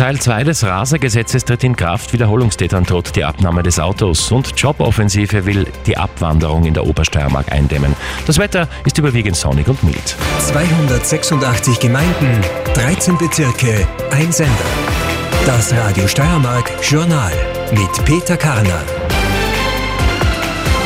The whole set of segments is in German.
Teil 2 des Rasergesetzes tritt in Kraft. Wiederholungstätern droht die Abnahme des Autos und Joboffensive will die Abwanderung in der Obersteiermark eindämmen. Das Wetter ist überwiegend sonnig und mild. 286 Gemeinden, 13 Bezirke, ein Sender. Das Radio Steiermark Journal mit Peter Karner.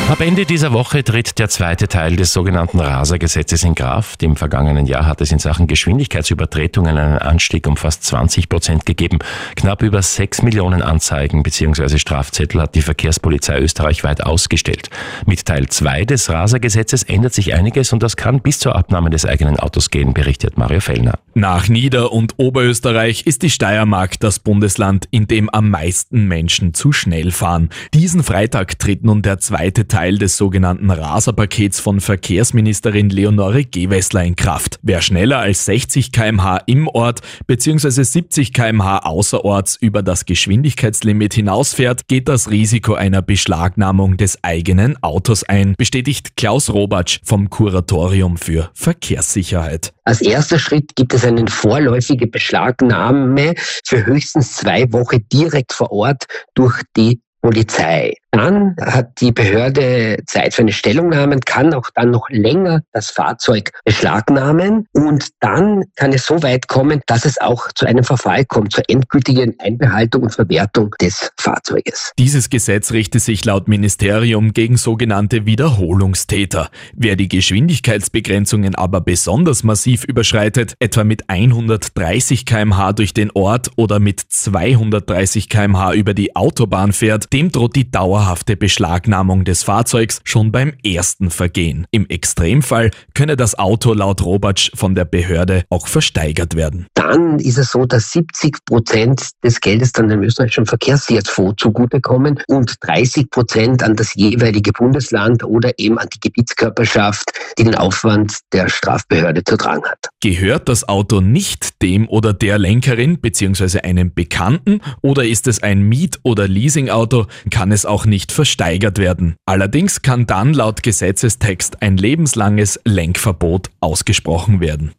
Ab Ende dieser Woche tritt der zweite Teil des sogenannten Rasergesetzes in Kraft. Im vergangenen Jahr hat es in Sachen Geschwindigkeitsübertretungen einen Anstieg um fast 20 Prozent gegeben. Knapp über 6 Millionen Anzeigen bzw. Strafzettel hat die Verkehrspolizei österreichweit ausgestellt. Mit Teil 2 des Rasergesetzes ändert sich einiges und das kann bis zur Abnahme des eigenen Autos gehen, berichtet Mario Fellner. Nach Nieder- und Oberösterreich ist die Steiermark das Bundesland, in dem am meisten Menschen zu schnell fahren. Diesen Freitag tritt nun der zweite Teil des sogenannten Raserpakets von Verkehrsministerin Leonore Gewessler in Kraft. Wer schneller als 60 kmh im Ort bzw. 70 kmh außerorts über das Geschwindigkeitslimit hinausfährt, geht das Risiko einer Beschlagnahmung des eigenen Autos ein, bestätigt Klaus Robatsch vom Kuratorium für Verkehrssicherheit. Als erster Schritt gibt es eine vorläufige Beschlagnahme für höchstens zwei Wochen direkt vor Ort durch die Polizei. Dann hat die Behörde Zeit für eine Stellungnahme, kann auch dann noch länger das Fahrzeug beschlagnahmen und dann kann es so weit kommen, dass es auch zu einem Verfall kommt, zur endgültigen Einbehaltung und Verwertung des Fahrzeuges. Dieses Gesetz richtet sich laut Ministerium gegen sogenannte Wiederholungstäter. Wer die Geschwindigkeitsbegrenzungen aber besonders massiv überschreitet, etwa mit 130 kmh durch den Ort oder mit 230 kmh über die Autobahn fährt, dem droht die Dauer dauerhafte Beschlagnahmung des Fahrzeugs schon beim ersten Vergehen. Im Extremfall könne das Auto laut Robatsch von der Behörde auch versteigert werden. Dann ist es so, dass 70 Prozent des Geldes dann dem österreichischen Verkehrssicherheitsfonds zugutekommen und 30 Prozent an das jeweilige Bundesland oder eben an die Gebietskörperschaft, die den Aufwand der Strafbehörde zu tragen hat. Gehört das Auto nicht dem oder der Lenkerin bzw. einem Bekannten oder ist es ein Miet- oder Leasingauto, kann es auch nicht nicht versteigert werden. Allerdings kann dann laut Gesetzestext ein lebenslanges Lenkverbot ausgesprochen werden.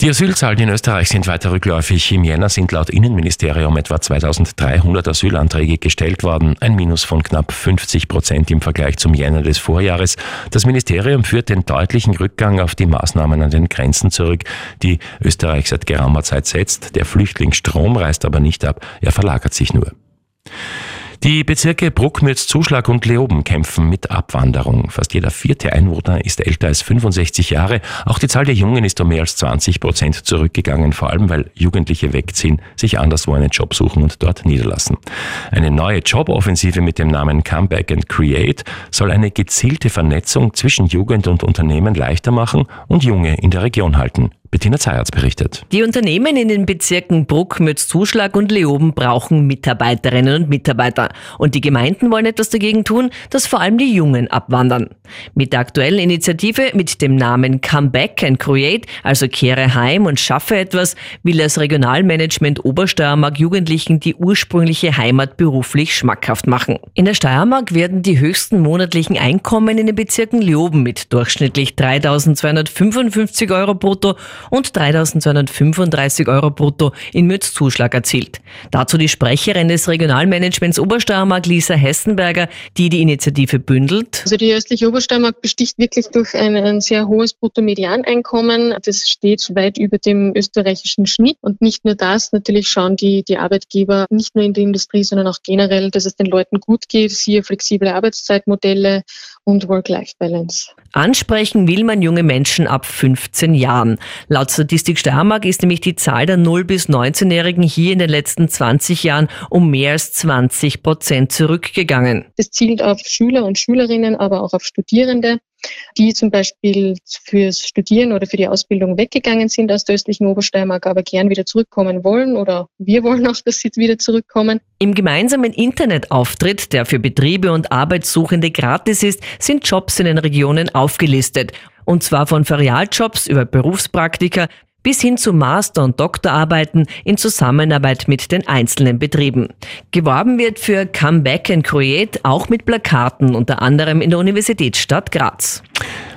Die Asylzahlen in Österreich sind weiter rückläufig. Im Jänner sind laut Innenministerium etwa 2300 Asylanträge gestellt worden, ein Minus von knapp 50 Prozent im Vergleich zum Jänner des Vorjahres. Das Ministerium führt den deutlichen Rückgang auf die Maßnahmen an den Grenzen zurück, die Österreich seit geraumer Zeit setzt. Der Flüchtlingsstrom reißt aber nicht ab, er verlagert sich nur. Die Bezirke Bruckmütz, Zuschlag und Leoben kämpfen mit Abwanderung. Fast jeder vierte Einwohner ist älter als 65 Jahre. Auch die Zahl der Jungen ist um mehr als 20 Prozent zurückgegangen, vor allem weil Jugendliche wegziehen, sich anderswo einen Job suchen und dort niederlassen. Eine neue Joboffensive mit dem Namen Comeback and Create soll eine gezielte Vernetzung zwischen Jugend und Unternehmen leichter machen und Junge in der Region halten. Bettina Zayatz berichtet. Die Unternehmen in den Bezirken Bruck, Mütz, Zuschlag und Leoben brauchen Mitarbeiterinnen und Mitarbeiter. Und die Gemeinden wollen etwas dagegen tun, dass vor allem die Jungen abwandern. Mit der aktuellen Initiative mit dem Namen Come Back and Create, also kehre heim und schaffe etwas, will das Regionalmanagement Obersteiermark Jugendlichen die ursprüngliche Heimat beruflich schmackhaft machen. In der Steiermark werden die höchsten monatlichen Einkommen in den Bezirken Leoben mit durchschnittlich 3.255 Euro brutto und 3.235 Euro brutto in Mütz Zuschlag erzielt. Dazu die Sprecherin des Regionalmanagements Obersteiermark, Lisa Hessenberger, die die Initiative bündelt. Also die östliche Obersteiermark besticht wirklich durch ein, ein sehr hohes Bruttomedianeinkommen. Das steht weit über dem österreichischen Schnitt. Und nicht nur das, natürlich schauen die, die Arbeitgeber nicht nur in der Industrie, sondern auch generell, dass es den Leuten gut geht, siehe flexible Arbeitszeitmodelle und Work-Life-Balance. Ansprechen will man junge Menschen ab 15 Jahren. Laut Statistik Steiermark ist nämlich die Zahl der 0- bis 19-Jährigen hier in den letzten 20 Jahren um mehr als 20 Prozent zurückgegangen. Das zielt auf Schüler und Schülerinnen, aber auch auf Studierende die zum Beispiel fürs Studieren oder für die Ausbildung weggegangen sind aus der östlichen Obersteiermark, aber gern wieder zurückkommen wollen oder wir wollen auch, dass sie wieder zurückkommen. Im gemeinsamen Internetauftritt, der für Betriebe und Arbeitssuchende gratis ist, sind Jobs in den Regionen aufgelistet. Und zwar von Ferialjobs über Berufspraktika bis hin zu Master- und Doktorarbeiten in Zusammenarbeit mit den einzelnen Betrieben. Geworben wird für Come Back and Create auch mit Plakaten, unter anderem in der Universitätsstadt Graz.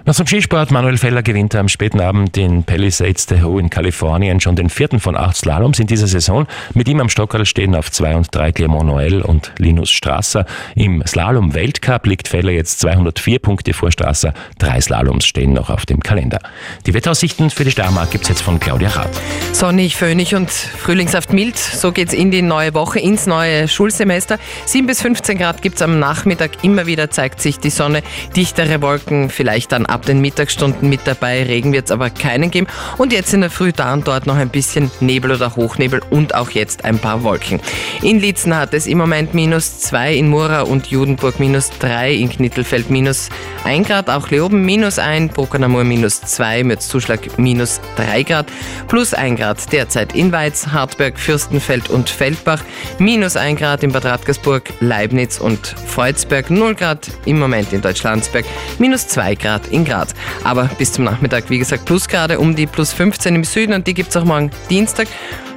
Nach zum Skisport, Manuel Feller gewinnt am späten Abend den Palisades Tahoe in Kalifornien schon den vierten von acht Slaloms in dieser Saison. Mit ihm am Stockerl stehen auf zwei und drei Clermont Noël und Linus Strasser. Im Slalom-Weltcup liegt Feller jetzt 204 Punkte vor Strasser. Drei Slaloms stehen noch auf dem Kalender. Die Wetteraussichten für die Steiermark gibt es jetzt von Claudia Rath. Sonnig, föhnig und frühlingshaft mild. So geht's in die neue Woche, ins neue Schulsemester. 7 bis 15 Grad gibt's am Nachmittag. Immer wieder zeigt sich die Sonne. Dichtere Wolken, vielleicht dann ab den Mittagsstunden mit dabei. Regen wird es aber keinen geben. Und jetzt in der Früh da und dort noch ein bisschen Nebel oder Hochnebel und auch jetzt ein paar Wolken. In Lietzen hat es im Moment minus 2, in Mura und Judenburg minus 3, in Knittelfeld minus 1 Grad, auch Leoben minus 1, Bruckernamur minus 2, Mürzzuschlag minus 3 Grad, plus 1 Grad derzeit in Weiz, Hartberg, Fürstenfeld und Feldbach, minus 1 Grad in Bad Radkersburg, Leibniz und Freudsberg, 0 Grad im Moment in Deutschlandsberg, minus 2 Grad in 10 Grad. Aber bis zum Nachmittag, wie gesagt, Plusgrade um die plus 15 im Süden und die gibt es auch morgen Dienstag.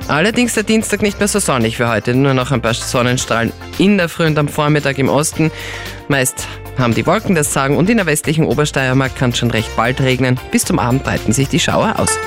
Allerdings der Dienstag nicht mehr so sonnig für heute, nur noch ein paar Sonnenstrahlen in der Früh und am Vormittag im Osten. Meist haben die Wolken das Sagen und in der westlichen Obersteiermark kann es schon recht bald regnen. Bis zum Abend breiten sich die Schauer aus.